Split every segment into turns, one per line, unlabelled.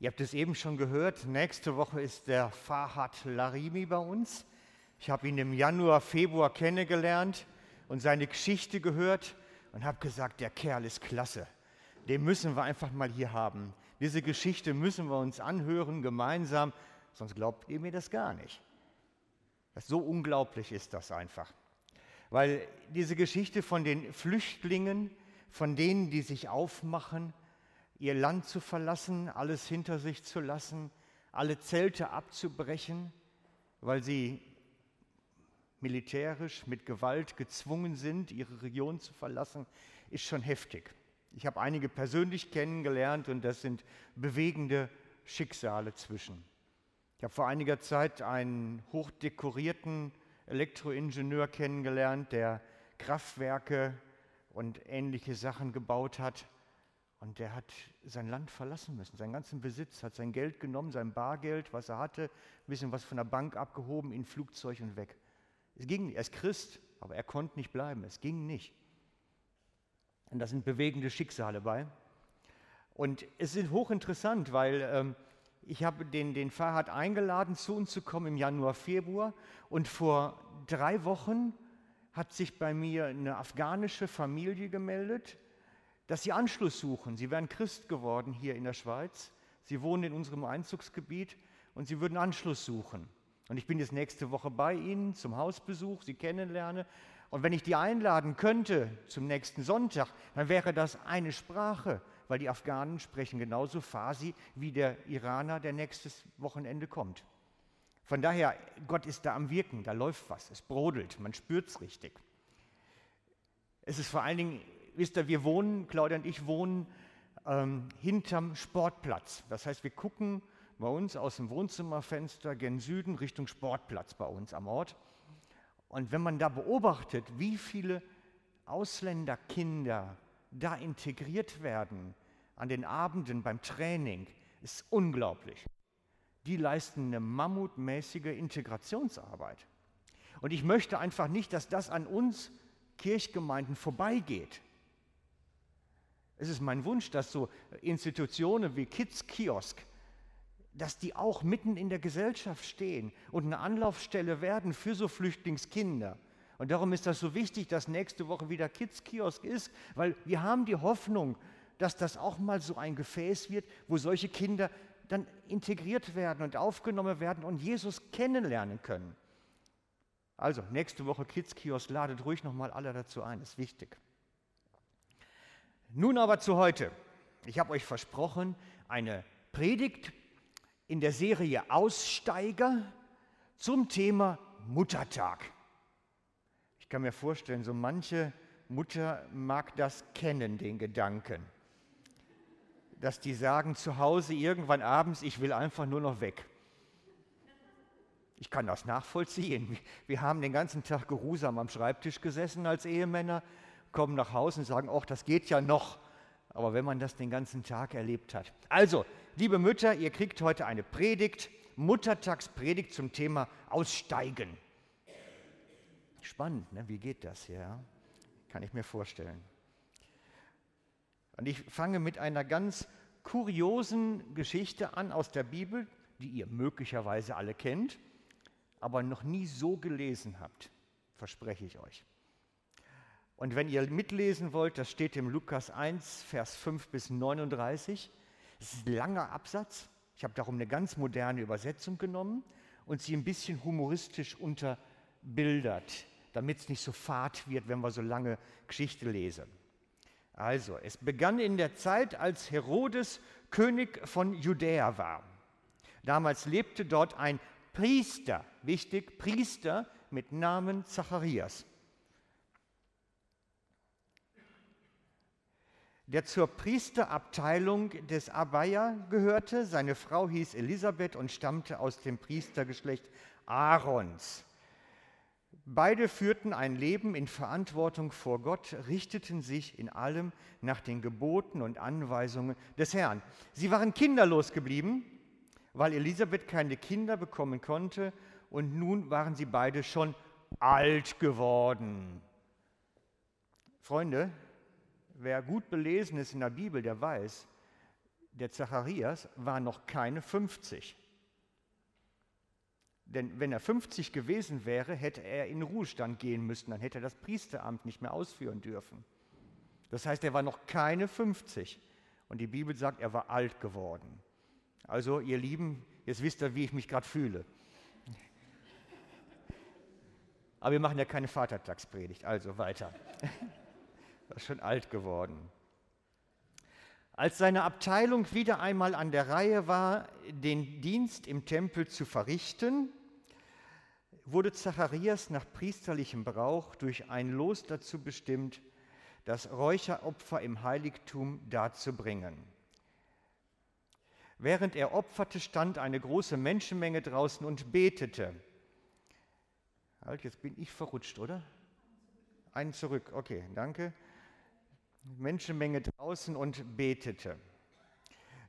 Ihr habt es eben schon gehört, nächste Woche ist der Fahad Larimi bei uns. Ich habe ihn im Januar, Februar kennengelernt und seine Geschichte gehört und habe gesagt, der Kerl ist klasse. Den müssen wir einfach mal hier haben. Diese Geschichte müssen wir uns anhören gemeinsam, sonst glaubt ihr mir das gar nicht. Das so unglaublich ist das einfach. Weil diese Geschichte von den Flüchtlingen, von denen, die sich aufmachen, ihr Land zu verlassen, alles hinter sich zu lassen, alle Zelte abzubrechen, weil sie militärisch mit Gewalt gezwungen sind, ihre Region zu verlassen, ist schon heftig. Ich habe einige persönlich kennengelernt und das sind bewegende Schicksale zwischen. Ich habe vor einiger Zeit einen hochdekorierten Elektroingenieur kennengelernt, der Kraftwerke und ähnliche Sachen gebaut hat. Und der hat sein Land verlassen müssen, seinen ganzen Besitz, hat sein Geld genommen, sein Bargeld, was er hatte, ein bisschen was von der Bank abgehoben, in Flugzeug und weg. Es ging, er ist Christ, aber er konnte nicht bleiben, es ging nicht. Und da sind bewegende Schicksale bei. Und es ist hochinteressant, weil ähm, ich habe den, den Fahrrad eingeladen, zu uns zu kommen im Januar, Februar. Und vor drei Wochen hat sich bei mir eine afghanische Familie gemeldet, dass sie Anschluss suchen. Sie wären Christ geworden hier in der Schweiz. Sie wohnen in unserem Einzugsgebiet und sie würden Anschluss suchen. Und ich bin jetzt nächste Woche bei Ihnen zum Hausbesuch, Sie kennenlerne. Und wenn ich die einladen könnte zum nächsten Sonntag, dann wäre das eine Sprache, weil die Afghanen sprechen genauso Farsi wie der Iraner, der nächstes Wochenende kommt. Von daher, Gott ist da am Wirken, da läuft was, es brodelt, man spürt es richtig. Es ist vor allen Dingen wisst ihr, wir wohnen, Claudia und ich wohnen ähm, hinterm Sportplatz. Das heißt, wir gucken bei uns aus dem Wohnzimmerfenster gen Süden Richtung Sportplatz bei uns am Ort. Und wenn man da beobachtet, wie viele Ausländerkinder da integriert werden an den Abenden beim Training, ist unglaublich. Die leisten eine mammutmäßige Integrationsarbeit. Und ich möchte einfach nicht, dass das an uns Kirchgemeinden vorbeigeht. Es ist mein Wunsch, dass so Institutionen wie Kids Kiosk, dass die auch mitten in der Gesellschaft stehen und eine Anlaufstelle werden für so Flüchtlingskinder. Und darum ist das so wichtig, dass nächste Woche wieder Kids Kiosk ist, weil wir haben die Hoffnung, dass das auch mal so ein Gefäß wird, wo solche Kinder dann integriert werden und aufgenommen werden und Jesus kennenlernen können. Also, nächste Woche Kids Kiosk, ladet ruhig nochmal alle dazu ein, ist wichtig. Nun aber zu heute. Ich habe euch versprochen, eine Predigt in der Serie Aussteiger zum Thema Muttertag. Ich kann mir vorstellen, so manche Mutter mag das kennen, den Gedanken, dass die sagen zu Hause irgendwann abends, ich will einfach nur noch weg. Ich kann das nachvollziehen. Wir haben den ganzen Tag geruhsam am Schreibtisch gesessen als Ehemänner kommen nach Hause und sagen, ach, das geht ja noch. Aber wenn man das den ganzen Tag erlebt hat. Also, liebe Mütter, ihr kriegt heute eine Predigt, Muttertagspredigt zum Thema Aussteigen. Spannend, ne? wie geht das hier? Kann ich mir vorstellen. Und ich fange mit einer ganz kuriosen Geschichte an aus der Bibel, die ihr möglicherweise alle kennt, aber noch nie so gelesen habt, verspreche ich euch. Und wenn ihr mitlesen wollt, das steht im Lukas 1, Vers 5 bis 39. Es ist ein langer Absatz. Ich habe darum eine ganz moderne Übersetzung genommen und sie ein bisschen humoristisch unterbildert, damit es nicht so fad wird, wenn wir so lange Geschichte lesen. Also, es begann in der Zeit, als Herodes König von Judäa war. Damals lebte dort ein Priester, wichtig, Priester mit Namen Zacharias. Der zur Priesterabteilung des Abaya gehörte. Seine Frau hieß Elisabeth und stammte aus dem Priestergeschlecht Aarons. Beide führten ein Leben in Verantwortung vor Gott, richteten sich in allem nach den Geboten und Anweisungen des Herrn. Sie waren kinderlos geblieben, weil Elisabeth keine Kinder bekommen konnte und nun waren sie beide schon alt geworden. Freunde, wer gut belesen ist in der Bibel, der weiß, der Zacharias war noch keine 50. Denn wenn er 50 gewesen wäre, hätte er in Ruhestand gehen müssen, dann hätte er das Priesteramt nicht mehr ausführen dürfen. Das heißt, er war noch keine 50. Und die Bibel sagt, er war alt geworden. Also, ihr Lieben, jetzt wisst ihr, wie ich mich gerade fühle. Aber wir machen ja keine Vatertagspredigt, also weiter. Er ist schon alt geworden. Als seine Abteilung wieder einmal an der Reihe war, den Dienst im Tempel zu verrichten, wurde Zacharias nach priesterlichem Brauch durch ein Los dazu bestimmt, das Räucheropfer im Heiligtum darzubringen. Während er opferte, stand eine große Menschenmenge draußen und betete. Halt, jetzt bin ich verrutscht, oder? Einen zurück, okay, danke. Menschenmenge draußen und betete.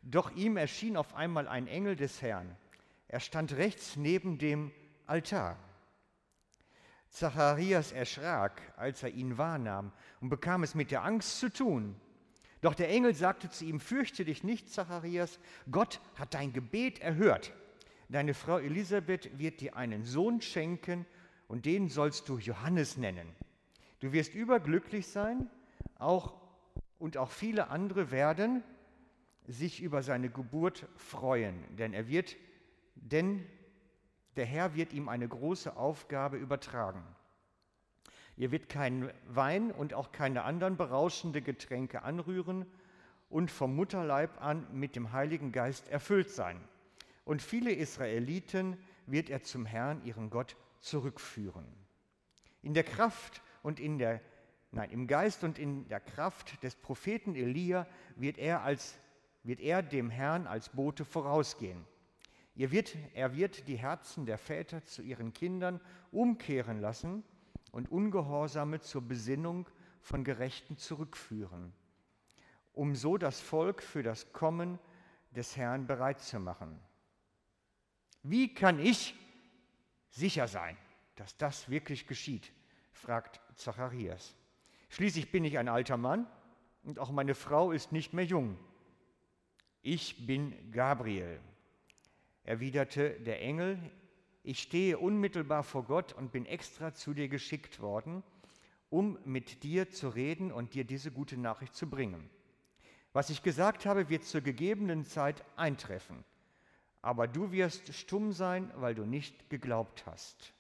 Doch ihm erschien auf einmal ein Engel des Herrn. Er stand rechts neben dem Altar. Zacharias erschrak, als er ihn wahrnahm und bekam es mit der Angst zu tun. Doch der Engel sagte zu ihm, fürchte dich nicht, Zacharias, Gott hat dein Gebet erhört. Deine Frau Elisabeth wird dir einen Sohn schenken und den sollst du Johannes nennen. Du wirst überglücklich sein, auch und auch viele andere werden sich über seine Geburt freuen, denn er wird, denn der Herr wird ihm eine große Aufgabe übertragen. Ihr wird keinen Wein und auch keine anderen berauschende Getränke anrühren und vom Mutterleib an mit dem Heiligen Geist erfüllt sein. Und viele Israeliten wird er zum Herrn, ihren Gott, zurückführen. In der Kraft und in der Nein, im Geist und in der Kraft des Propheten Elia wird er, als, wird er dem Herrn als Bote vorausgehen. Wird, er wird die Herzen der Väter zu ihren Kindern umkehren lassen und Ungehorsame zur Besinnung von Gerechten zurückführen, um so das Volk für das Kommen des Herrn bereit zu machen. Wie kann ich sicher sein, dass das wirklich geschieht? fragt Zacharias. Schließlich bin ich ein alter Mann und auch meine Frau ist nicht mehr jung. Ich bin Gabriel, erwiderte der Engel. Ich stehe unmittelbar vor Gott und bin extra zu dir geschickt worden, um mit dir zu reden und dir diese gute Nachricht zu bringen. Was ich gesagt habe, wird zur gegebenen Zeit eintreffen. Aber du wirst stumm sein, weil du nicht geglaubt hast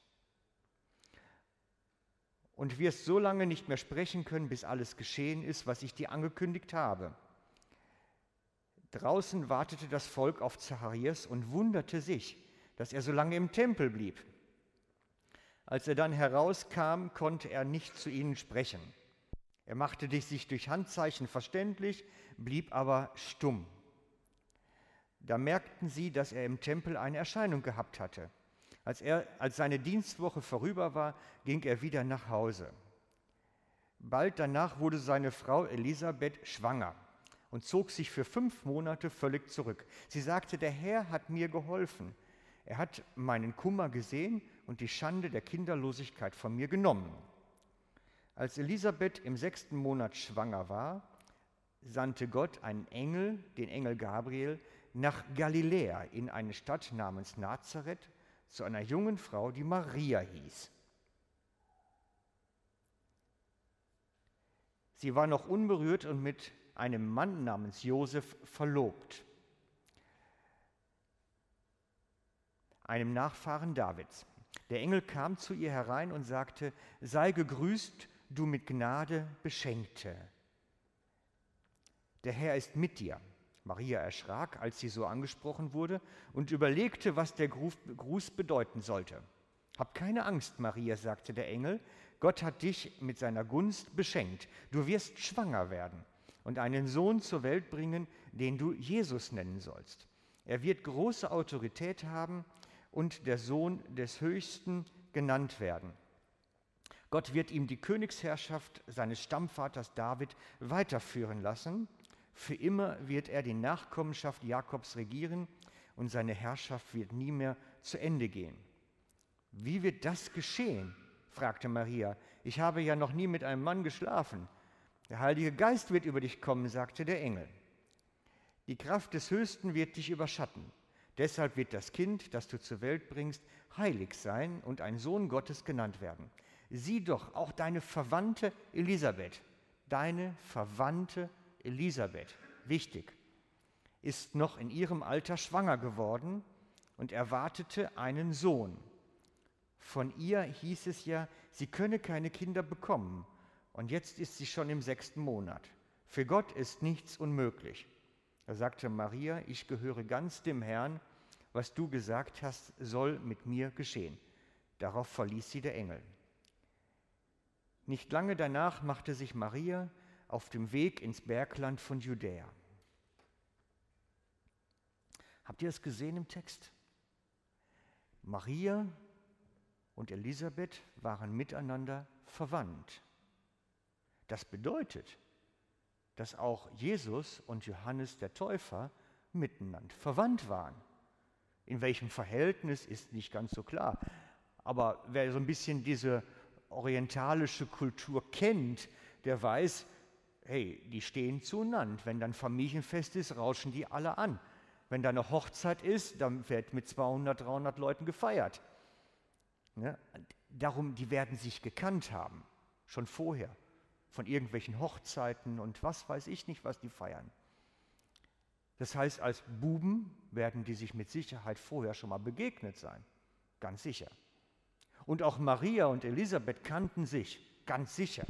und wirst so lange nicht mehr sprechen können, bis alles geschehen ist, was ich dir angekündigt habe. Draußen wartete das Volk auf Zacharias und wunderte sich, dass er so lange im Tempel blieb. Als er dann herauskam, konnte er nicht zu ihnen sprechen. Er machte sich durch Handzeichen verständlich, blieb aber stumm. Da merkten sie, dass er im Tempel eine Erscheinung gehabt hatte. Als, er, als seine Dienstwoche vorüber war, ging er wieder nach Hause. Bald danach wurde seine Frau Elisabeth schwanger und zog sich für fünf Monate völlig zurück. Sie sagte, der Herr hat mir geholfen. Er hat meinen Kummer gesehen und die Schande der Kinderlosigkeit von mir genommen. Als Elisabeth im sechsten Monat schwanger war, sandte Gott einen Engel, den Engel Gabriel, nach Galiläa in eine Stadt namens Nazareth zu einer jungen Frau, die Maria hieß. Sie war noch unberührt und mit einem Mann namens Josef verlobt, einem Nachfahren Davids. Der Engel kam zu ihr herein und sagte, sei gegrüßt, du mit Gnade beschenkte. Der Herr ist mit dir. Maria erschrak, als sie so angesprochen wurde und überlegte, was der Gruß bedeuten sollte. Hab keine Angst, Maria, sagte der Engel, Gott hat dich mit seiner Gunst beschenkt. Du wirst schwanger werden und einen Sohn zur Welt bringen, den du Jesus nennen sollst. Er wird große Autorität haben und der Sohn des Höchsten genannt werden. Gott wird ihm die Königsherrschaft seines Stammvaters David weiterführen lassen für immer wird er die Nachkommenschaft Jakobs regieren und seine Herrschaft wird nie mehr zu Ende gehen. Wie wird das geschehen? fragte Maria. Ich habe ja noch nie mit einem Mann geschlafen. Der Heilige Geist wird über dich kommen, sagte der Engel. Die Kraft des Höchsten wird dich überschatten. Deshalb wird das Kind, das du zur Welt bringst, heilig sein und ein Sohn Gottes genannt werden. Sieh doch, auch deine Verwandte Elisabeth, deine Verwandte Elisabeth, wichtig, ist noch in ihrem Alter schwanger geworden und erwartete einen Sohn. Von ihr hieß es ja, sie könne keine Kinder bekommen. Und jetzt ist sie schon im sechsten Monat. Für Gott ist nichts unmöglich. Da sagte Maria, ich gehöre ganz dem Herrn, was du gesagt hast, soll mit mir geschehen. Darauf verließ sie der Engel. Nicht lange danach machte sich Maria auf dem Weg ins Bergland von Judäa. Habt ihr es gesehen im Text? Maria und Elisabeth waren miteinander verwandt. Das bedeutet, dass auch Jesus und Johannes der Täufer miteinander verwandt waren. In welchem Verhältnis ist nicht ganz so klar. Aber wer so ein bisschen diese orientalische Kultur kennt, der weiß, hey, die stehen zueinander. Wenn dann Familienfest ist, rauschen die alle an. Wenn da eine Hochzeit ist, dann wird mit 200, 300 Leuten gefeiert. Ja, darum, die werden sich gekannt haben, schon vorher, von irgendwelchen Hochzeiten und was weiß ich nicht, was die feiern. Das heißt, als Buben werden die sich mit Sicherheit vorher schon mal begegnet sein, ganz sicher. Und auch Maria und Elisabeth kannten sich, ganz sicher.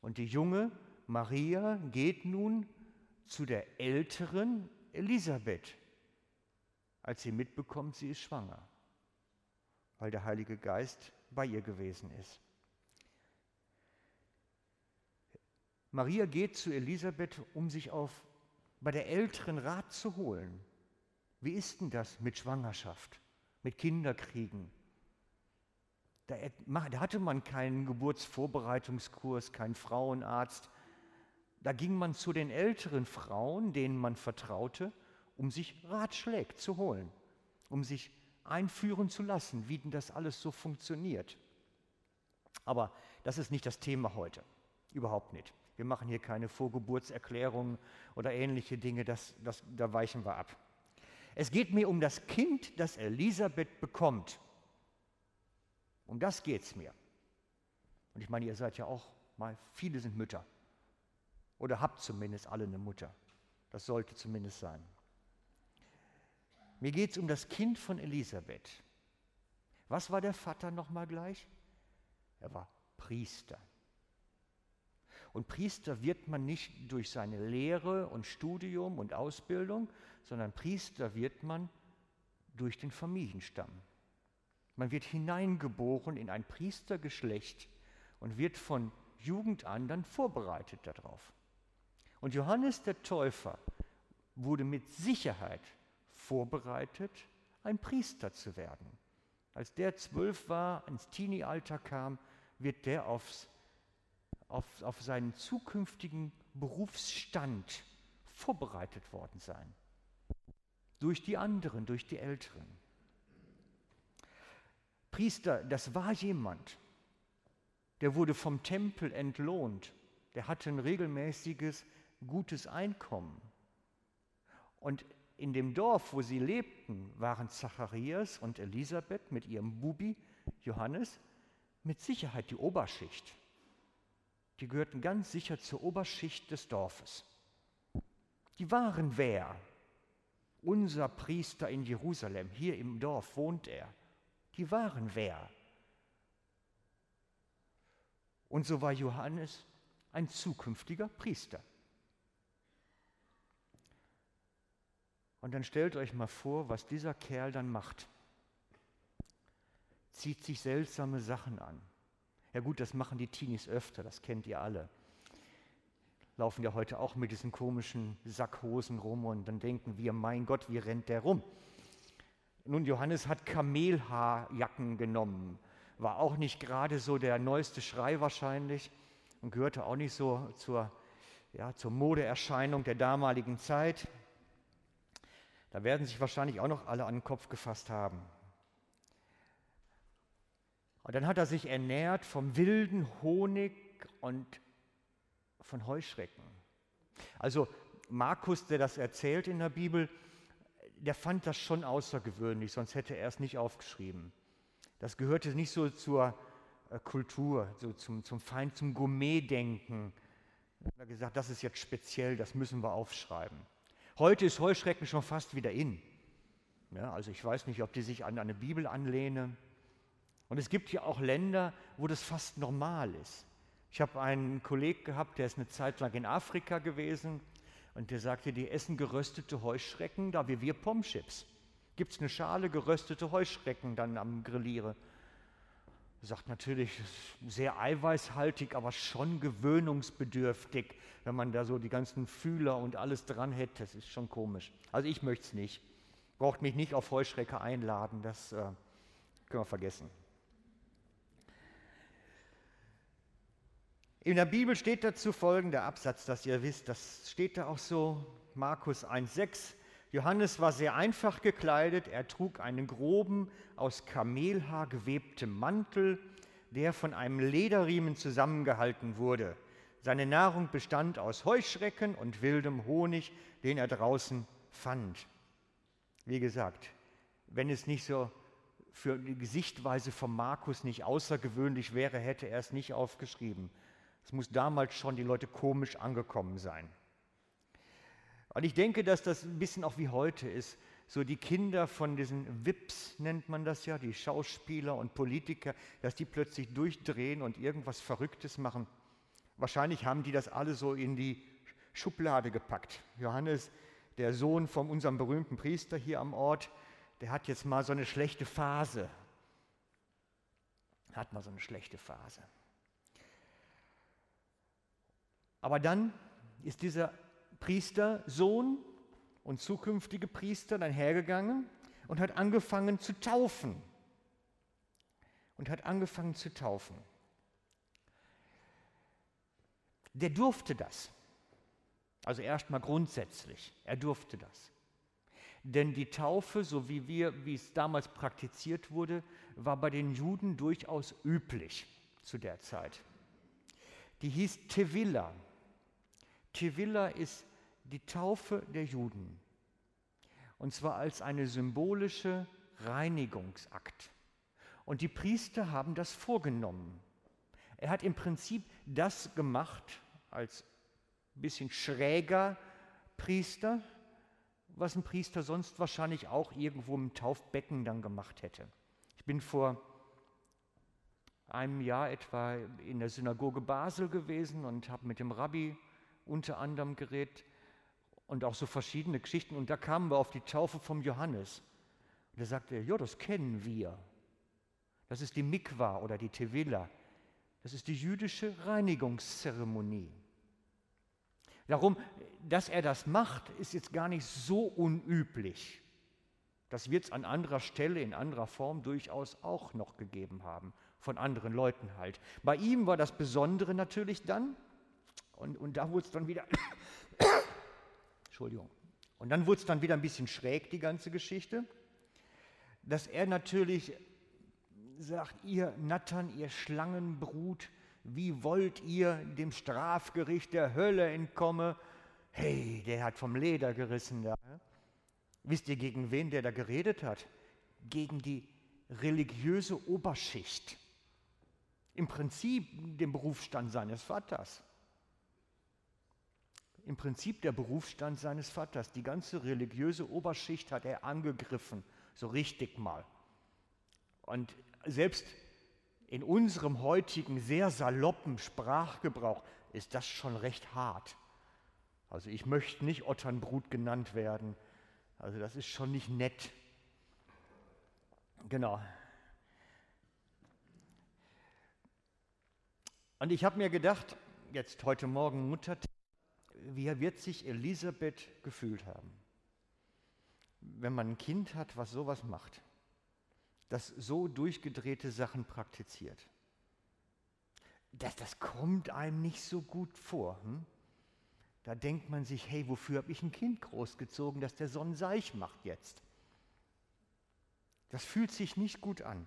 Und die junge Maria geht nun zu der älteren Elisabeth, als sie mitbekommt, sie ist schwanger weil der Heilige Geist bei ihr gewesen ist. Maria geht zu Elisabeth, um sich auf, bei der Älteren Rat zu holen. Wie ist denn das mit Schwangerschaft, mit Kinderkriegen? Da, da hatte man keinen Geburtsvorbereitungskurs, keinen Frauenarzt. Da ging man zu den älteren Frauen, denen man vertraute, um sich Ratschläge zu holen, um sich einführen zu lassen, wie denn das alles so funktioniert. Aber das ist nicht das Thema heute. Überhaupt nicht. Wir machen hier keine Vorgeburtserklärungen oder ähnliche Dinge, das, das, da weichen wir ab. Es geht mir um das Kind, das Elisabeth bekommt. Um das geht es mir. Und ich meine, ihr seid ja auch mal, viele sind Mütter. Oder habt zumindest alle eine Mutter. Das sollte zumindest sein. Mir geht es um das Kind von Elisabeth. Was war der Vater nochmal gleich? Er war Priester. Und Priester wird man nicht durch seine Lehre und Studium und Ausbildung, sondern Priester wird man durch den Familienstamm. Man wird hineingeboren in ein Priestergeschlecht und wird von Jugend an dann vorbereitet darauf. Und Johannes der Täufer wurde mit Sicherheit vorbereitet, ein Priester zu werden. Als der zwölf war, ins Teenie-Alter kam, wird der aufs, auf, auf seinen zukünftigen Berufsstand vorbereitet worden sein. Durch die anderen, durch die Älteren. Priester, das war jemand, der wurde vom Tempel entlohnt, der hatte ein regelmäßiges, gutes Einkommen. Und in dem Dorf, wo sie lebten, waren Zacharias und Elisabeth mit ihrem Bubi Johannes mit Sicherheit die Oberschicht. Die gehörten ganz sicher zur Oberschicht des Dorfes. Die waren wer? Unser Priester in Jerusalem, hier im Dorf wohnt er. Die waren wer? Und so war Johannes ein zukünftiger Priester. Und dann stellt euch mal vor, was dieser Kerl dann macht. Zieht sich seltsame Sachen an. Ja gut, das machen die Teenies öfter, das kennt ihr alle. Laufen ja heute auch mit diesen komischen Sackhosen rum und dann denken wir, mein Gott, wie rennt der rum? Nun, Johannes hat Kamelhaarjacken genommen. War auch nicht gerade so der neueste Schrei wahrscheinlich und gehörte auch nicht so zur, ja, zur Modeerscheinung der damaligen Zeit. Da werden sich wahrscheinlich auch noch alle an den Kopf gefasst haben. Und dann hat er sich ernährt vom wilden Honig und von Heuschrecken. Also Markus, der das erzählt in der Bibel, der fand das schon außergewöhnlich, sonst hätte er es nicht aufgeschrieben. Das gehörte nicht so zur äh, Kultur, so zum, zum Feind, zum Gourmet-Denken. Er hat gesagt, das ist jetzt speziell, das müssen wir aufschreiben. Heute ist Heuschrecken schon fast wieder in. Ja, also ich weiß nicht, ob die sich an eine Bibel anlehnen. Und es gibt ja auch Länder, wo das fast normal ist. Ich habe einen Kollegen gehabt, der ist eine Zeit lang in Afrika gewesen und der sagte, die essen geröstete Heuschrecken, da wie wir Pomchips. Gibt es eine Schale geröstete Heuschrecken dann am Grilliere? sagt natürlich sehr eiweißhaltig, aber schon gewöhnungsbedürftig, wenn man da so die ganzen Fühler und alles dran hätte. Das ist schon komisch. Also ich möchte es nicht. Braucht mich nicht auf Heuschrecke einladen, das äh, können wir vergessen. In der Bibel steht dazu folgender Absatz, dass ihr wisst, das steht da auch so, Markus 1,6. Johannes war sehr einfach gekleidet, er trug einen groben, aus Kamelhaar gewebten Mantel, der von einem Lederriemen zusammengehalten wurde. Seine Nahrung bestand aus Heuschrecken und wildem Honig, den er draußen fand. Wie gesagt, wenn es nicht so für die Sichtweise von Markus nicht außergewöhnlich wäre, hätte er es nicht aufgeschrieben. Es muss damals schon die Leute komisch angekommen sein. Und ich denke, dass das ein bisschen auch wie heute ist. So die Kinder von diesen Wips nennt man das ja, die Schauspieler und Politiker, dass die plötzlich durchdrehen und irgendwas Verrücktes machen. Wahrscheinlich haben die das alle so in die Schublade gepackt. Johannes, der Sohn von unserem berühmten Priester hier am Ort, der hat jetzt mal so eine schlechte Phase. Hat mal so eine schlechte Phase. Aber dann ist dieser Priestersohn und zukünftige Priester dann hergegangen und hat angefangen zu taufen. Und hat angefangen zu taufen. Der durfte das. Also erstmal grundsätzlich, er durfte das. Denn die Taufe, so wie wir, wie es damals praktiziert wurde, war bei den Juden durchaus üblich zu der Zeit. Die hieß Tevilla. Tevilla ist die Taufe der Juden. Und zwar als eine symbolische Reinigungsakt. Und die Priester haben das vorgenommen. Er hat im Prinzip das gemacht als bisschen schräger Priester, was ein Priester sonst wahrscheinlich auch irgendwo im Taufbecken dann gemacht hätte. Ich bin vor einem Jahr etwa in der Synagoge Basel gewesen und habe mit dem Rabbi unter anderem gerät und auch so verschiedene Geschichten. Und da kamen wir auf die Taufe vom Johannes. Und da sagte er, ja, das kennen wir. Das ist die Mikwa oder die Tevilla. Das ist die jüdische Reinigungszeremonie. Darum, dass er das macht, ist jetzt gar nicht so unüblich. Das wird es an anderer Stelle in anderer Form durchaus auch noch gegeben haben, von anderen Leuten halt. Bei ihm war das Besondere natürlich dann, und, und da wurde es dann wieder, Entschuldigung, und dann wurde es dann wieder ein bisschen schräg, die ganze Geschichte, dass er natürlich sagt, ihr Nattern, ihr Schlangenbrut, wie wollt ihr dem Strafgericht der Hölle entkommen? Hey, der hat vom Leder gerissen da. Wisst ihr, gegen wen der da geredet hat? Gegen die religiöse Oberschicht. Im Prinzip den Berufsstand seines Vaters im Prinzip der Berufsstand seines Vaters. Die ganze religiöse Oberschicht hat er angegriffen, so richtig mal. Und selbst in unserem heutigen sehr saloppen Sprachgebrauch ist das schon recht hart. Also ich möchte nicht Otternbrut genannt werden. Also das ist schon nicht nett. Genau. Und ich habe mir gedacht, jetzt heute Morgen Muttertag, wie wird sich Elisabeth gefühlt haben, wenn man ein Kind hat, was sowas macht, das so durchgedrehte Sachen praktiziert? Das, das kommt einem nicht so gut vor. Hm? Da denkt man sich, hey, wofür habe ich ein Kind großgezogen, dass der Sonnenseich macht jetzt? Das fühlt sich nicht gut an.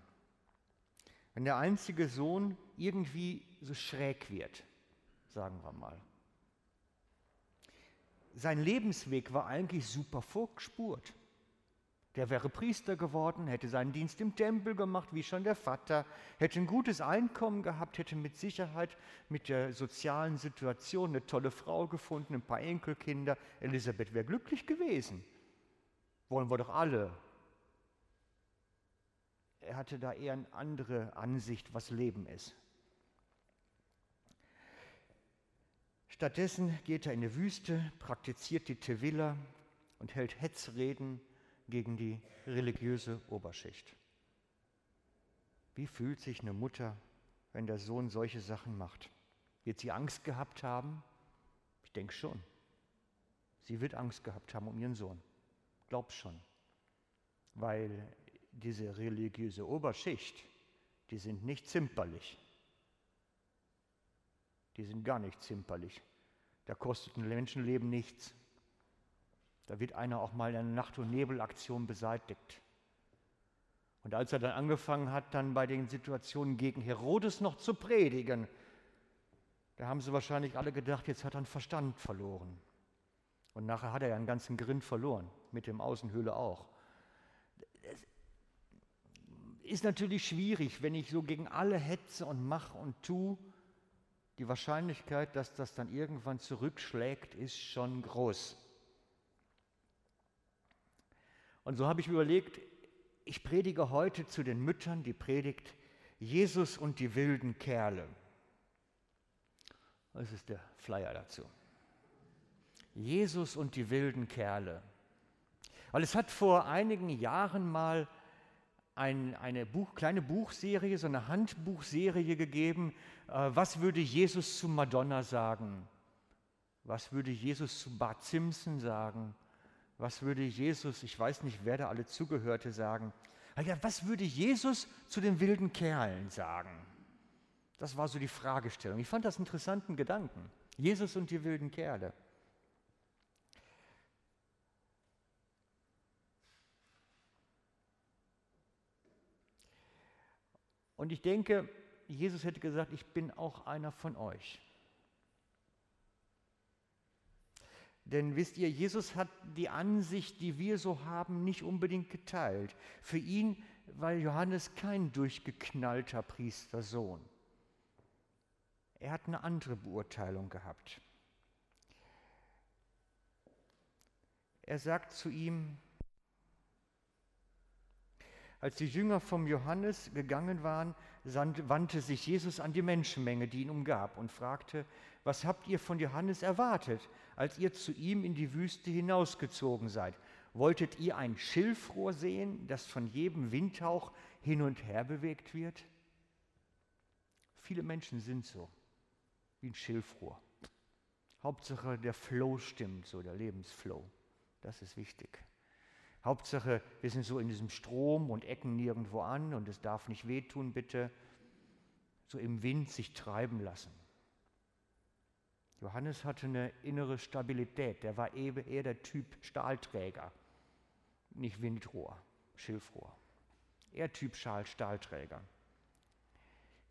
Wenn der einzige Sohn irgendwie so schräg wird, sagen wir mal. Sein Lebensweg war eigentlich super vorgespurt. Der wäre Priester geworden, hätte seinen Dienst im Tempel gemacht, wie schon der Vater, hätte ein gutes Einkommen gehabt, hätte mit Sicherheit mit der sozialen Situation eine tolle Frau gefunden, ein paar Enkelkinder. Elisabeth wäre glücklich gewesen. Wollen wir doch alle. Er hatte da eher eine andere Ansicht, was Leben ist. Stattdessen geht er in die Wüste, praktiziert die Tevilla und hält Hetzreden gegen die religiöse Oberschicht. Wie fühlt sich eine Mutter, wenn der Sohn solche Sachen macht? Wird sie Angst gehabt haben? Ich denke schon. Sie wird Angst gehabt haben um ihren Sohn. Glaub schon. Weil diese religiöse Oberschicht, die sind nicht zimperlich. Die sind gar nicht zimperlich. Da kostet ein Menschenleben nichts. Da wird einer auch mal in einer Nacht- und Nebelaktion beseitigt. Und als er dann angefangen hat, dann bei den Situationen gegen Herodes noch zu predigen, da haben sie wahrscheinlich alle gedacht, jetzt hat er einen Verstand verloren. Und nachher hat er ja einen ganzen Grind verloren, mit dem Außenhöhle auch. Es ist natürlich schwierig, wenn ich so gegen alle hetze und mache und tue, die Wahrscheinlichkeit, dass das dann irgendwann zurückschlägt, ist schon groß. Und so habe ich überlegt, ich predige heute zu den Müttern die Predigt Jesus und die wilden Kerle. Das ist der Flyer dazu. Jesus und die wilden Kerle. Weil es hat vor einigen Jahren mal ein, eine Buch, kleine Buchserie, so eine Handbuchserie gegeben. Äh, was würde Jesus zu Madonna sagen? Was würde Jesus zu Bart Simpson sagen? Was würde Jesus, ich weiß nicht, wer da alle zugehörte, sagen? Ah ja, was würde Jesus zu den wilden Kerlen sagen? Das war so die Fragestellung. Ich fand das einen interessanten Gedanken. Jesus und die wilden Kerle. Und ich denke, Jesus hätte gesagt, ich bin auch einer von euch. Denn wisst ihr, Jesus hat die Ansicht, die wir so haben, nicht unbedingt geteilt. Für ihn war Johannes kein durchgeknallter Priestersohn. Er hat eine andere Beurteilung gehabt. Er sagt zu ihm, als die Jünger vom Johannes gegangen waren, wandte sich Jesus an die Menschenmenge, die ihn umgab, und fragte, was habt ihr von Johannes erwartet, als ihr zu ihm in die Wüste hinausgezogen seid? Wolltet ihr ein Schilfrohr sehen, das von jedem Windhauch hin und her bewegt wird? Viele Menschen sind so, wie ein Schilfrohr. Hauptsache der Flow stimmt, so der Lebensflow. Das ist wichtig. Hauptsache, wir sind so in diesem Strom und ecken nirgendwo an und es darf nicht wehtun, bitte. So im Wind sich treiben lassen. Johannes hatte eine innere Stabilität. Der war eher der Typ Stahlträger, nicht Windrohr, Schilfrohr. Er Typ Stahlträger.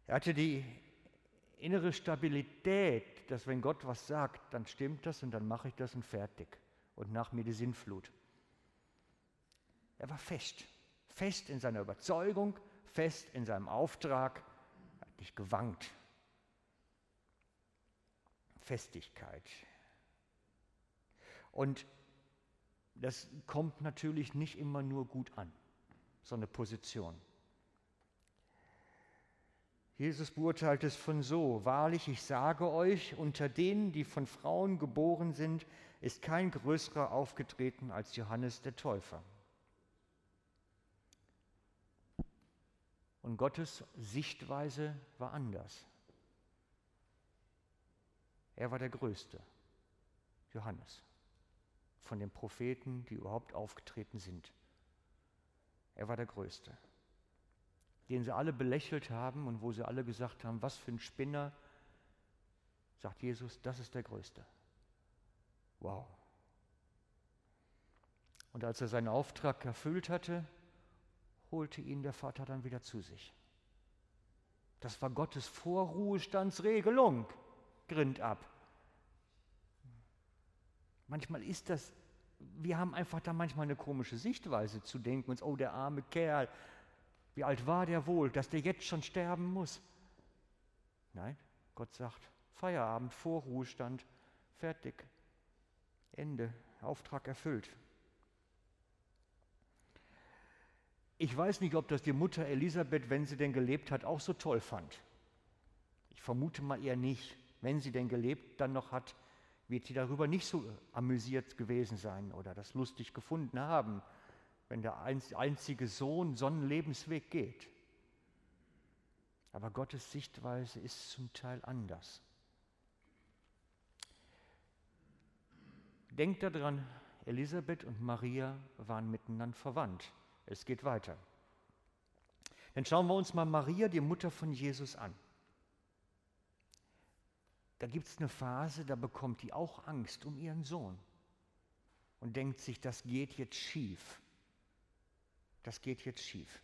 Er hatte die innere Stabilität, dass wenn Gott was sagt, dann stimmt das und dann mache ich das und fertig. Und nach mir die Sinnflut. Er war fest, fest in seiner Überzeugung, fest in seinem Auftrag, hat nicht gewankt. Festigkeit. Und das kommt natürlich nicht immer nur gut an, so eine Position. Jesus beurteilt es von so, wahrlich, ich sage euch, unter denen, die von Frauen geboren sind, ist kein größerer aufgetreten als Johannes der Täufer. Und Gottes Sichtweise war anders. Er war der Größte, Johannes, von den Propheten, die überhaupt aufgetreten sind. Er war der Größte, den sie alle belächelt haben und wo sie alle gesagt haben, was für ein Spinner, sagt Jesus, das ist der Größte. Wow. Und als er seinen Auftrag erfüllt hatte, holte ihn der Vater dann wieder zu sich. Das war Gottes Vorruhestandsregelung. Grind ab. Manchmal ist das, wir haben einfach da manchmal eine komische Sichtweise zu denken, uns, oh der arme Kerl, wie alt war der wohl, dass der jetzt schon sterben muss. Nein, Gott sagt, Feierabend, Vorruhestand, fertig, Ende, Auftrag erfüllt. Ich weiß nicht, ob das die Mutter Elisabeth, wenn sie denn gelebt hat, auch so toll fand. Ich vermute mal eher nicht. Wenn sie denn gelebt dann noch hat, wird sie darüber nicht so amüsiert gewesen sein oder das lustig gefunden haben, wenn der einzige Sohn so einen Lebensweg geht. Aber Gottes Sichtweise ist zum Teil anders. Denkt daran, Elisabeth und Maria waren miteinander verwandt. Es geht weiter. Dann schauen wir uns mal Maria, die Mutter von Jesus, an. Da gibt es eine Phase, da bekommt die auch Angst um ihren Sohn und denkt sich, das geht jetzt schief. Das geht jetzt schief.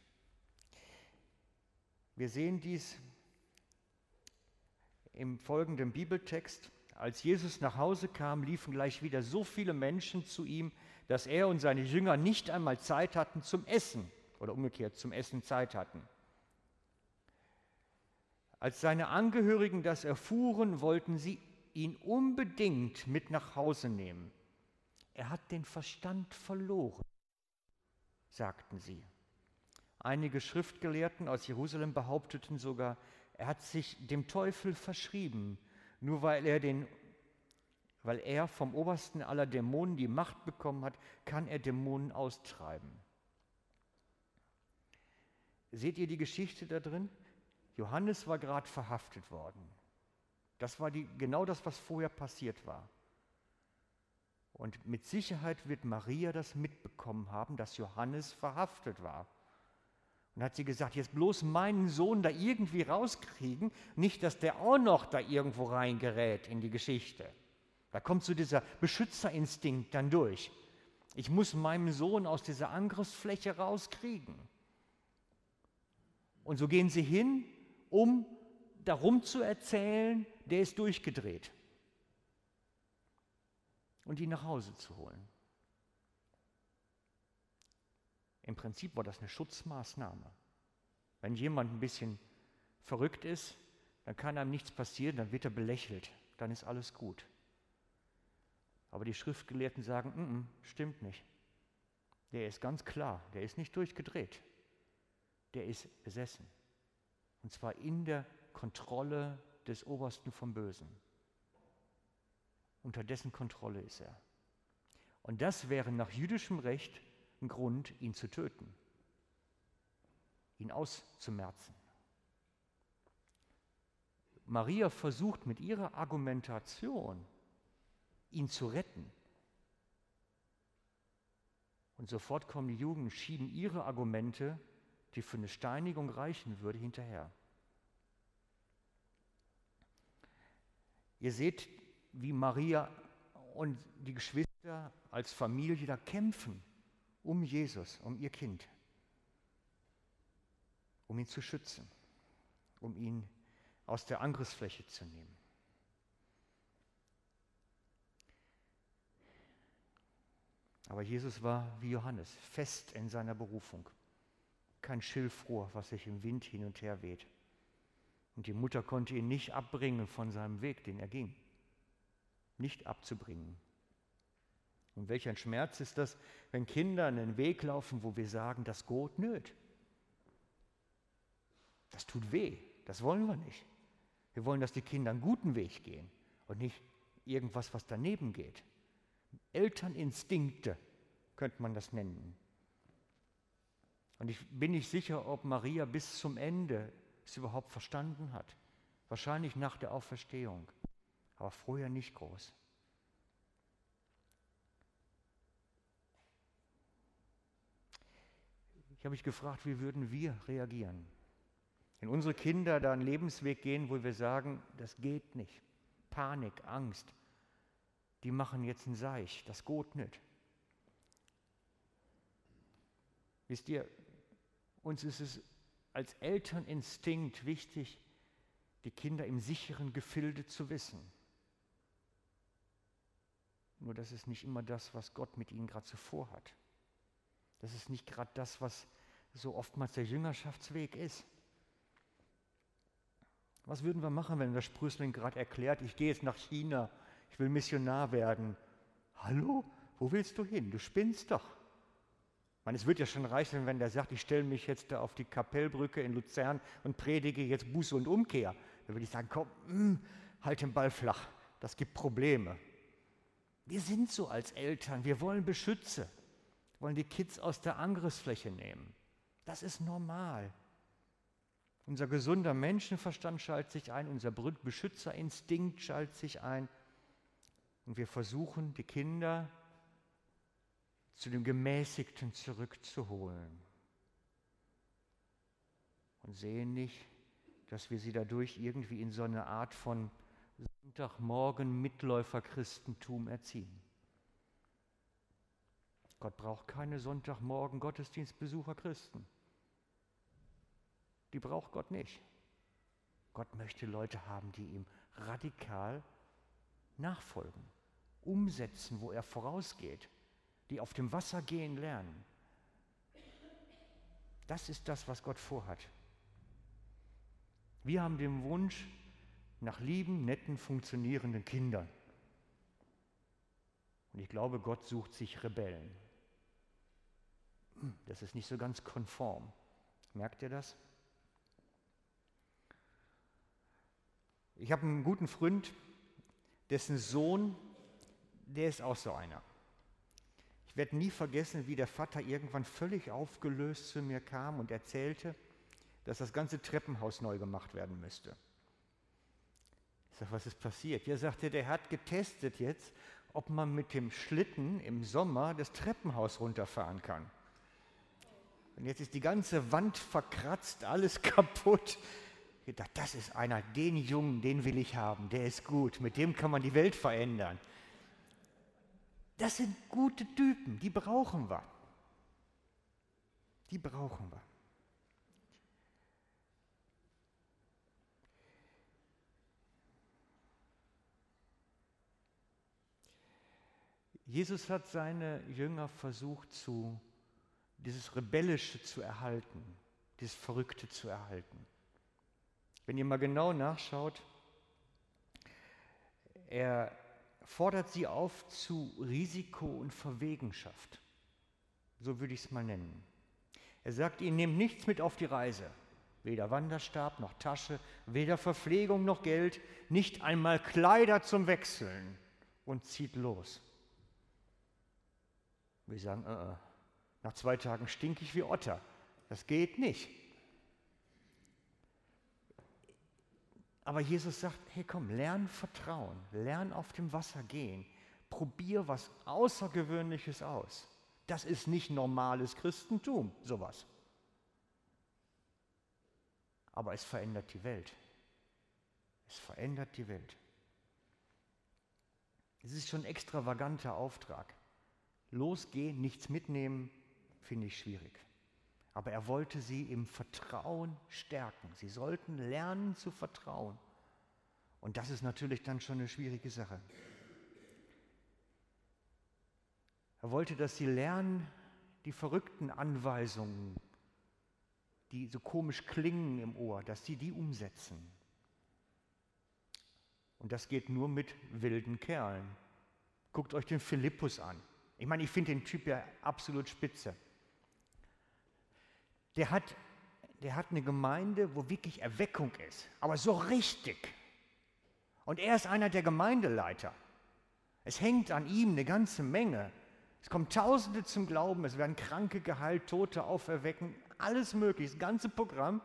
Wir sehen dies im folgenden Bibeltext. Als Jesus nach Hause kam, liefen gleich wieder so viele Menschen zu ihm, dass er und seine Jünger nicht einmal Zeit hatten zum Essen oder umgekehrt zum Essen Zeit hatten. Als seine Angehörigen das erfuhren, wollten sie ihn unbedingt mit nach Hause nehmen. Er hat den Verstand verloren, sagten sie. Einige Schriftgelehrten aus Jerusalem behaupteten sogar, er hat sich dem Teufel verschrieben, nur weil er den weil er vom obersten aller Dämonen die Macht bekommen hat, kann er Dämonen austreiben. Seht ihr die Geschichte da drin? Johannes war gerade verhaftet worden. Das war die, genau das, was vorher passiert war. Und mit Sicherheit wird Maria das mitbekommen haben, dass Johannes verhaftet war. Und hat sie gesagt, jetzt bloß meinen Sohn da irgendwie rauskriegen, nicht, dass der auch noch da irgendwo reingerät in die Geschichte. Da kommt so dieser Beschützerinstinkt dann durch. Ich muss meinen Sohn aus dieser Angriffsfläche rauskriegen. Und so gehen sie hin, um darum zu erzählen, der ist durchgedreht. Und ihn nach Hause zu holen. Im Prinzip war das eine Schutzmaßnahme. Wenn jemand ein bisschen verrückt ist, dann kann einem nichts passieren, dann wird er belächelt, dann ist alles gut. Aber die Schriftgelehrten sagen, N -n, stimmt nicht. Der ist ganz klar, der ist nicht durchgedreht. Der ist besessen. Und zwar in der Kontrolle des Obersten vom Bösen. Unter dessen Kontrolle ist er. Und das wäre nach jüdischem Recht ein Grund, ihn zu töten, ihn auszumerzen. Maria versucht mit ihrer Argumentation ihn zu retten. Und sofort kommen die Jugend schieben ihre Argumente, die für eine Steinigung reichen würde, hinterher. Ihr seht, wie Maria und die Geschwister als Familie da kämpfen um Jesus, um ihr Kind, um ihn zu schützen, um ihn aus der Angriffsfläche zu nehmen. Aber Jesus war wie Johannes, fest in seiner Berufung. Kein Schilfrohr, was sich im Wind hin und her weht. Und die Mutter konnte ihn nicht abbringen von seinem Weg, den er ging. Nicht abzubringen. Und welch ein Schmerz ist das, wenn Kinder einen Weg laufen, wo wir sagen, das geht nicht. Das tut weh, das wollen wir nicht. Wir wollen, dass die Kinder einen guten Weg gehen und nicht irgendwas, was daneben geht. Elterninstinkte könnte man das nennen. Und ich bin nicht sicher, ob Maria bis zum Ende es überhaupt verstanden hat. Wahrscheinlich nach der Auferstehung, aber vorher nicht groß. Ich habe mich gefragt, wie würden wir reagieren? Wenn unsere Kinder da einen Lebensweg gehen, wo wir sagen, das geht nicht. Panik, Angst, die machen jetzt ein Seich, das geht nicht. Wisst ihr, uns ist es als Elterninstinkt wichtig, die Kinder im sicheren Gefilde zu wissen. Nur das ist nicht immer das, was Gott mit ihnen gerade so vorhat. Das ist nicht gerade das, was so oftmals der Jüngerschaftsweg ist. Was würden wir machen, wenn der Sprössling gerade erklärt, ich gehe jetzt nach China, ich will Missionar werden? Hallo? Wo willst du hin? Du spinnst doch. Ich meine, es wird ja schon reichen, wenn der sagt, ich stelle mich jetzt da auf die Kapellbrücke in Luzern und predige jetzt Buße und Umkehr. Dann würde ich sagen, komm, mh, hm, halt den Ball flach, das gibt Probleme. Wir sind so als Eltern, wir wollen Beschütze, wir wollen die Kids aus der Angriffsfläche nehmen. Das ist normal. Unser gesunder Menschenverstand schaltet sich ein, unser Beschützerinstinkt schaltet sich ein. Und wir versuchen, die Kinder zu dem Gemäßigten zurückzuholen. Und sehen nicht, dass wir sie dadurch irgendwie in so eine Art von Sonntagmorgen Mitläuferchristentum erziehen. Gott braucht keine Sonntagmorgen Gottesdienstbesucher Christen. Die braucht Gott nicht. Gott möchte Leute haben, die ihm radikal nachfolgen, umsetzen, wo er vorausgeht, die auf dem Wasser gehen lernen. Das ist das, was Gott vorhat. Wir haben den Wunsch nach lieben, netten, funktionierenden Kindern. Und ich glaube, Gott sucht sich Rebellen. Das ist nicht so ganz konform. Merkt ihr das? Ich habe einen guten Freund, dessen Sohn, der ist auch so einer. Ich werde nie vergessen, wie der Vater irgendwann völlig aufgelöst zu mir kam und erzählte, dass das ganze Treppenhaus neu gemacht werden müsste. Ich sage, was ist passiert? Er sagte, der hat getestet jetzt, ob man mit dem Schlitten im Sommer das Treppenhaus runterfahren kann. Und jetzt ist die ganze Wand verkratzt, alles kaputt gedacht, das ist einer, den Jungen, den will ich haben, der ist gut, mit dem kann man die Welt verändern. Das sind gute Typen, die brauchen wir. Die brauchen wir. Jesus hat seine Jünger versucht, zu, dieses Rebellische zu erhalten, dieses Verrückte zu erhalten. Wenn ihr mal genau nachschaut, er fordert sie auf zu Risiko und Verwegenschaft. So würde ich es mal nennen. Er sagt ihnen, nehmt nichts mit auf die Reise. Weder Wanderstab noch Tasche, weder Verpflegung noch Geld, nicht einmal Kleider zum Wechseln und zieht los. Wir sagen, uh nach zwei Tagen stink ich wie Otter. Das geht nicht. Aber Jesus sagt, hey komm, lern Vertrauen, lern auf dem Wasser gehen, probier was Außergewöhnliches aus. Das ist nicht normales Christentum, sowas. Aber es verändert die Welt. Es verändert die Welt. Es ist schon ein extravaganter Auftrag. Losgehen, nichts mitnehmen, finde ich schwierig. Aber er wollte sie im Vertrauen stärken. Sie sollten lernen zu vertrauen. Und das ist natürlich dann schon eine schwierige Sache. Er wollte, dass sie lernen, die verrückten Anweisungen, die so komisch klingen im Ohr, dass sie die umsetzen. Und das geht nur mit wilden Kerlen. Guckt euch den Philippus an. Ich meine, ich finde den Typ ja absolut spitze der hat, der hat eine Gemeinde, wo wirklich Erweckung ist, aber so richtig. Und er ist einer der Gemeindeleiter. Es hängt an ihm eine ganze Menge. Es kommen Tausende zum Glauben, es werden Kranke geheilt, Tote auferwecken, alles möglich, das ganze Programm.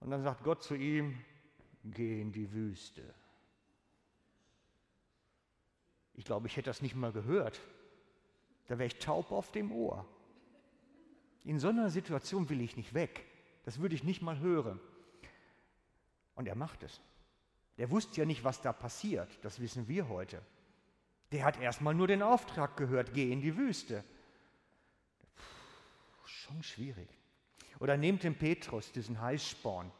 Und dann sagt Gott zu ihm, geh in die Wüste. Ich glaube, ich hätte das nicht mal gehört. Da wäre ich taub auf dem Ohr. In so einer Situation will ich nicht weg. Das würde ich nicht mal hören. Und er macht es. Der wusste ja nicht, was da passiert. Das wissen wir heute. Der hat erstmal nur den Auftrag gehört, geh in die Wüste. Puh, schon schwierig. Oder nehmt den Petrus, diesen Heißsporn.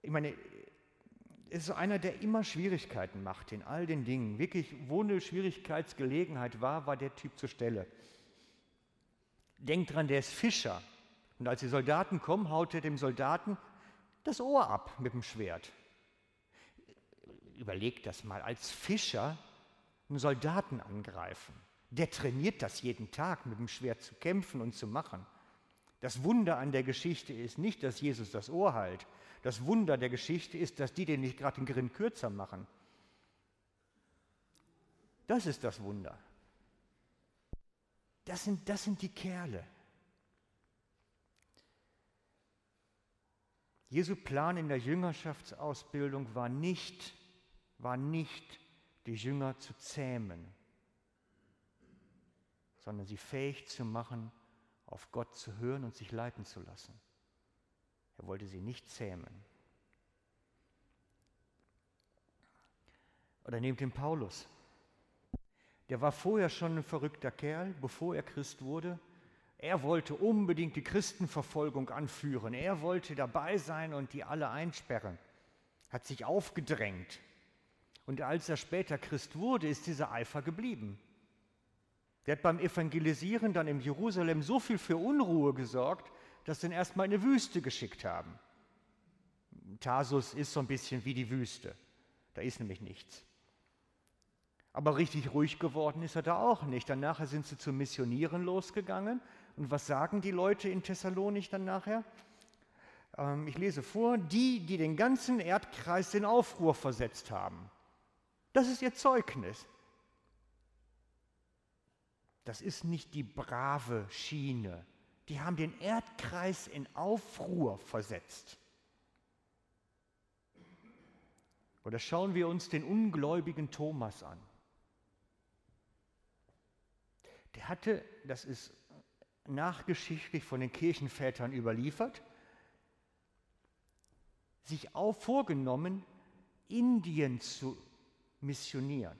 Ich meine, ist einer, der immer Schwierigkeiten macht in all den Dingen. Wirklich, wo eine Schwierigkeitsgelegenheit war, war der Typ zur Stelle. Denkt dran, der ist Fischer. Und als die Soldaten kommen, haut er dem Soldaten das Ohr ab mit dem Schwert. Überlegt das mal, als Fischer einen Soldaten angreifen. Der trainiert das jeden Tag, mit dem Schwert zu kämpfen und zu machen. Das Wunder an der Geschichte ist nicht, dass Jesus das Ohr heilt. Das Wunder der Geschichte ist, dass die den nicht gerade den Grind kürzer machen. Das ist das Wunder. Das sind, das sind die Kerle. Jesu Plan in der Jüngerschaftsausbildung war nicht, war nicht, die Jünger zu zähmen, sondern sie fähig zu machen, auf Gott zu hören und sich leiten zu lassen. Er wollte sie nicht zähmen. Oder nehmt den Paulus. Der war vorher schon ein verrückter Kerl, bevor er Christ wurde. Er wollte unbedingt die Christenverfolgung anführen. Er wollte dabei sein und die alle einsperren. Hat sich aufgedrängt. Und als er später Christ wurde, ist dieser Eifer geblieben. Der hat beim Evangelisieren dann in Jerusalem so viel für Unruhe gesorgt, dass sie ihn erstmal in eine Wüste geschickt haben. Tarsus ist so ein bisschen wie die Wüste. Da ist nämlich nichts. Aber richtig ruhig geworden ist er da auch nicht. Dann nachher sind sie zu Missionieren losgegangen. Und was sagen die Leute in Thessalonik dann nachher? Ähm, ich lese vor, die, die den ganzen Erdkreis in Aufruhr versetzt haben. Das ist ihr Zeugnis. Das ist nicht die brave Schiene. Die haben den Erdkreis in Aufruhr versetzt. Oder schauen wir uns den ungläubigen Thomas an. Der hatte, das ist nachgeschichtlich von den Kirchenvätern überliefert, sich auch vorgenommen, Indien zu missionieren.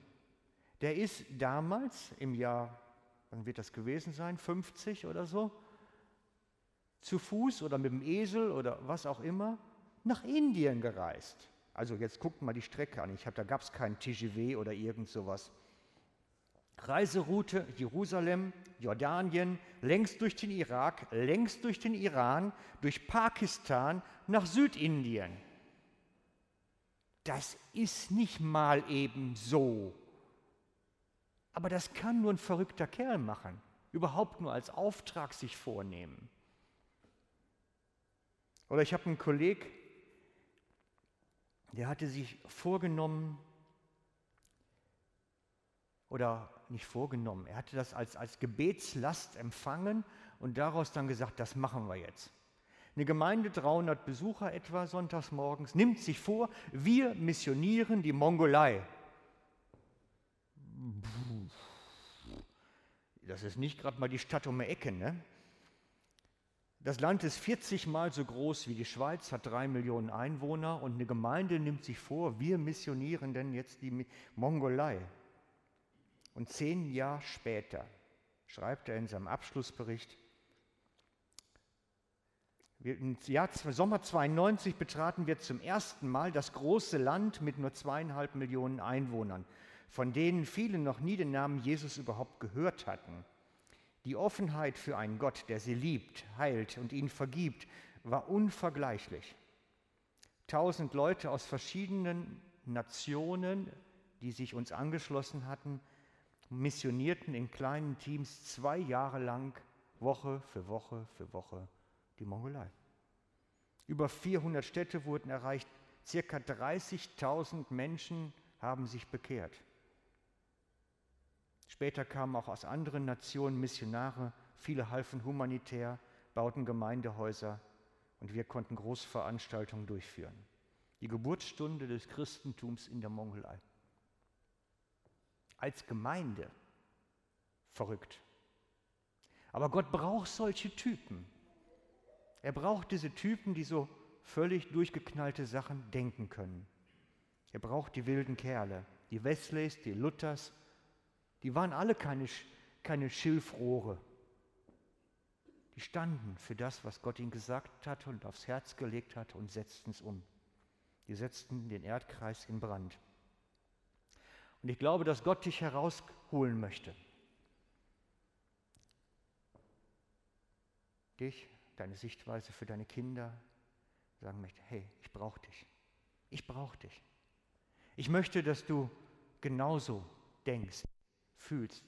Der ist damals im Jahr, wann wird das gewesen sein, 50 oder so, zu Fuß oder mit dem Esel oder was auch immer, nach Indien gereist. Also jetzt guckt mal die Strecke an. Ich hab, da gab es kein TGW oder irgend sowas. Reiseroute Jerusalem, Jordanien, längs durch den Irak, längs durch den Iran, durch Pakistan nach Südindien. Das ist nicht mal eben so. Aber das kann nur ein verrückter Kerl machen, überhaupt nur als Auftrag sich vornehmen. Oder ich habe einen Kollegen, der hatte sich vorgenommen, oder nicht vorgenommen, er hatte das als, als Gebetslast empfangen und daraus dann gesagt, das machen wir jetzt. Eine Gemeinde, 300 Besucher etwa sonntags morgens, nimmt sich vor, wir missionieren die Mongolei. Das ist nicht gerade mal die Stadt um die Ecke. Ne? Das Land ist 40 Mal so groß wie die Schweiz, hat drei Millionen Einwohner und eine Gemeinde nimmt sich vor, wir missionieren denn jetzt die Mongolei. Und zehn Jahre später schreibt er in seinem Abschlussbericht, im Jahr Sommer 92 betraten wir zum ersten Mal das große Land mit nur zweieinhalb Millionen Einwohnern, von denen viele noch nie den Namen Jesus überhaupt gehört hatten. Die Offenheit für einen Gott, der sie liebt, heilt und ihnen vergibt, war unvergleichlich. Tausend Leute aus verschiedenen Nationen, die sich uns angeschlossen hatten, missionierten in kleinen Teams zwei Jahre lang, Woche für Woche für Woche die Mongolei. Über 400 Städte wurden erreicht, circa 30.000 Menschen haben sich bekehrt. Später kamen auch aus anderen Nationen Missionare, viele halfen humanitär, bauten Gemeindehäuser und wir konnten Großveranstaltungen durchführen. Die Geburtsstunde des Christentums in der Mongolei. Als Gemeinde verrückt. Aber Gott braucht solche Typen. Er braucht diese Typen, die so völlig durchgeknallte Sachen denken können. Er braucht die wilden Kerle, die Wesleys, die Luthers. Die waren alle keine, keine Schilfrohre. Die standen für das, was Gott ihnen gesagt hat und aufs Herz gelegt hat und setzten es um. Die setzten den Erdkreis in Brand. Und ich glaube, dass Gott dich herausholen möchte. Dich, deine Sichtweise für deine Kinder, sagen möchte, hey, ich brauche dich. Ich brauche dich. Ich möchte, dass du genauso denkst, fühlst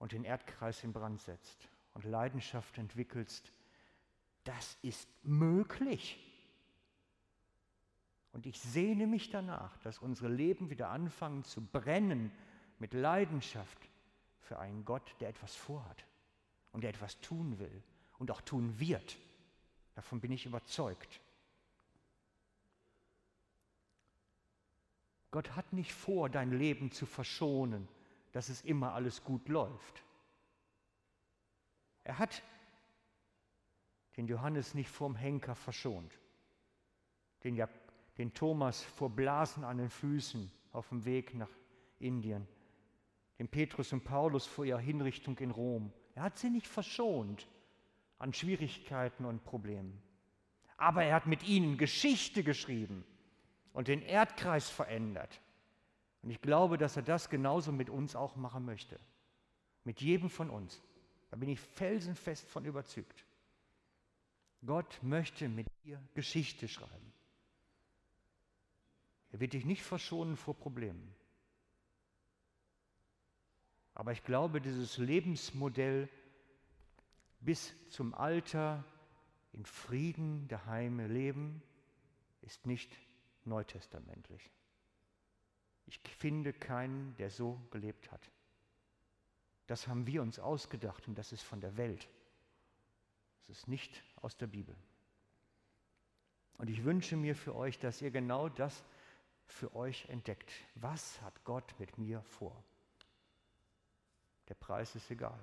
und den Erdkreis in Brand setzt und Leidenschaft entwickelst. Das ist möglich. Und ich sehne mich danach, dass unsere Leben wieder anfangen zu brennen mit Leidenschaft für einen Gott, der etwas vorhat und der etwas tun will und auch tun wird. Davon bin ich überzeugt. Gott hat nicht vor, dein Leben zu verschonen, dass es immer alles gut läuft. Er hat den Johannes nicht vorm Henker verschont, den, ja, den Thomas vor Blasen an den Füßen auf dem Weg nach Indien, den Petrus und Paulus vor ihrer Hinrichtung in Rom. Er hat sie nicht verschont an Schwierigkeiten und Problemen. Aber er hat mit ihnen Geschichte geschrieben und den Erdkreis verändert. Und ich glaube, dass er das genauso mit uns auch machen möchte. Mit jedem von uns. Da bin ich felsenfest von überzeugt. Gott möchte mit dir Geschichte schreiben. Er wird dich nicht verschonen vor Problemen. Aber ich glaube, dieses Lebensmodell bis zum Alter in Frieden daheim leben ist nicht neutestamentlich. Ich finde keinen, der so gelebt hat. Das haben wir uns ausgedacht und das ist von der Welt. Es ist nicht aus der Bibel. Und ich wünsche mir für euch, dass ihr genau das für euch entdeckt. Was hat Gott mit mir vor? Der Preis ist egal.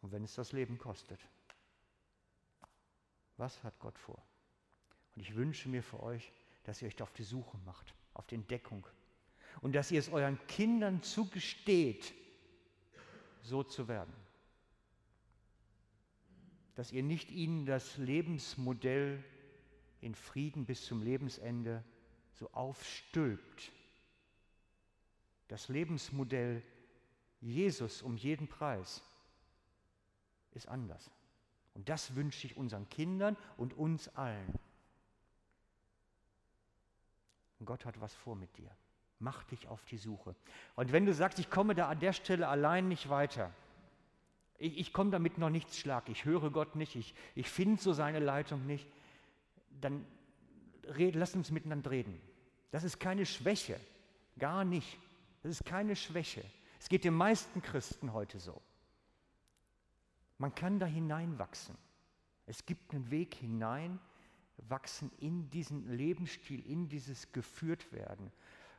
Und wenn es das Leben kostet, was hat Gott vor? Und ich wünsche mir für euch, dass ihr euch auf die Suche macht, auf die Entdeckung. Und dass ihr es euren Kindern zugesteht, so zu werden. Dass ihr nicht ihnen das Lebensmodell in Frieden bis zum Lebensende so aufstülpt. Das Lebensmodell Jesus um jeden Preis ist anders. Und das wünsche ich unseren Kindern und uns allen. Und Gott hat was vor mit dir. Mach dich auf die Suche. Und wenn du sagst, ich komme da an der Stelle allein nicht weiter, ich, ich komme damit noch nichts schlag, ich höre Gott nicht, ich, ich finde so seine Leitung nicht, dann red, lass uns miteinander reden. Das ist keine Schwäche, gar nicht. Das ist keine Schwäche. Es geht den meisten Christen heute so. Man kann da hineinwachsen. Es gibt einen Weg hinein, wachsen in diesen Lebensstil, in dieses Geführtwerden.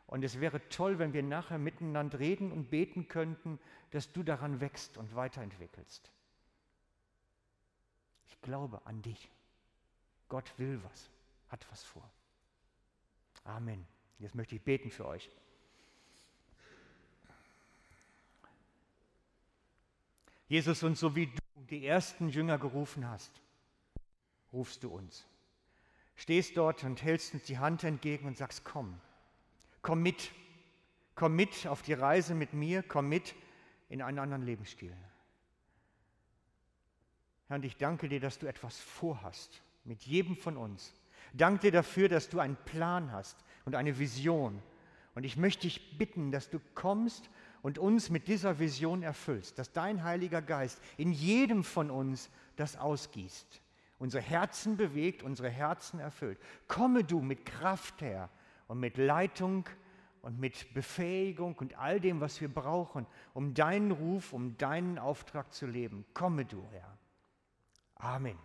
Und es wäre toll, wenn wir nachher miteinander reden und beten könnten, dass du daran wächst und weiterentwickelst. Ich glaube an dich. Gott will was, hat was vor. Amen. Jetzt möchte ich beten für euch. Jesus, und so wie du die ersten Jünger gerufen hast, rufst du uns stehst dort und hältst uns die Hand entgegen und sagst, komm, komm mit, komm mit auf die Reise mit mir, komm mit in einen anderen Lebensstil. Herr, und ich danke dir, dass du etwas vorhast mit jedem von uns. Danke dir dafür, dass du einen Plan hast und eine Vision. Und ich möchte dich bitten, dass du kommst und uns mit dieser Vision erfüllst, dass dein Heiliger Geist in jedem von uns das ausgießt unsere Herzen bewegt, unsere Herzen erfüllt. Komme du mit Kraft her und mit Leitung und mit Befähigung und all dem, was wir brauchen, um deinen Ruf, um deinen Auftrag zu leben. Komme du, Herr. Amen.